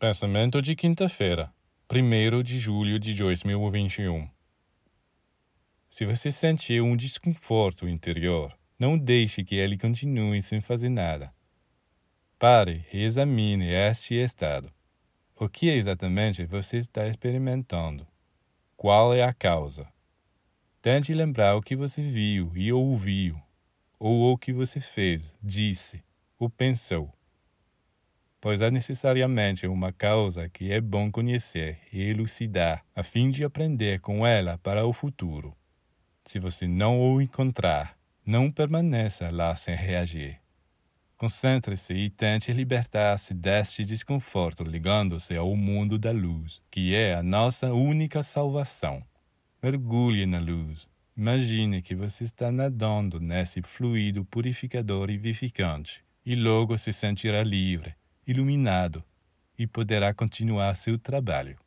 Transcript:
Pensamento de quinta-feira, 1 de julho de 2021. Se você sentir um desconforto interior, não deixe que ele continue sem fazer nada. Pare e examine este estado. O que exatamente você está experimentando? Qual é a causa? Tente lembrar o que você viu e ouviu, ou o que você fez, disse ou pensou pois há necessariamente uma causa que é bom conhecer e elucidar, a fim de aprender com ela para o futuro. Se você não o encontrar, não permaneça lá sem reagir. Concentre-se e tente libertar-se deste desconforto ligando-se ao mundo da luz, que é a nossa única salvação. Mergulhe na luz. Imagine que você está nadando nesse fluido purificador e vivificante, e logo se sentirá livre, iluminado e poderá continuar seu trabalho.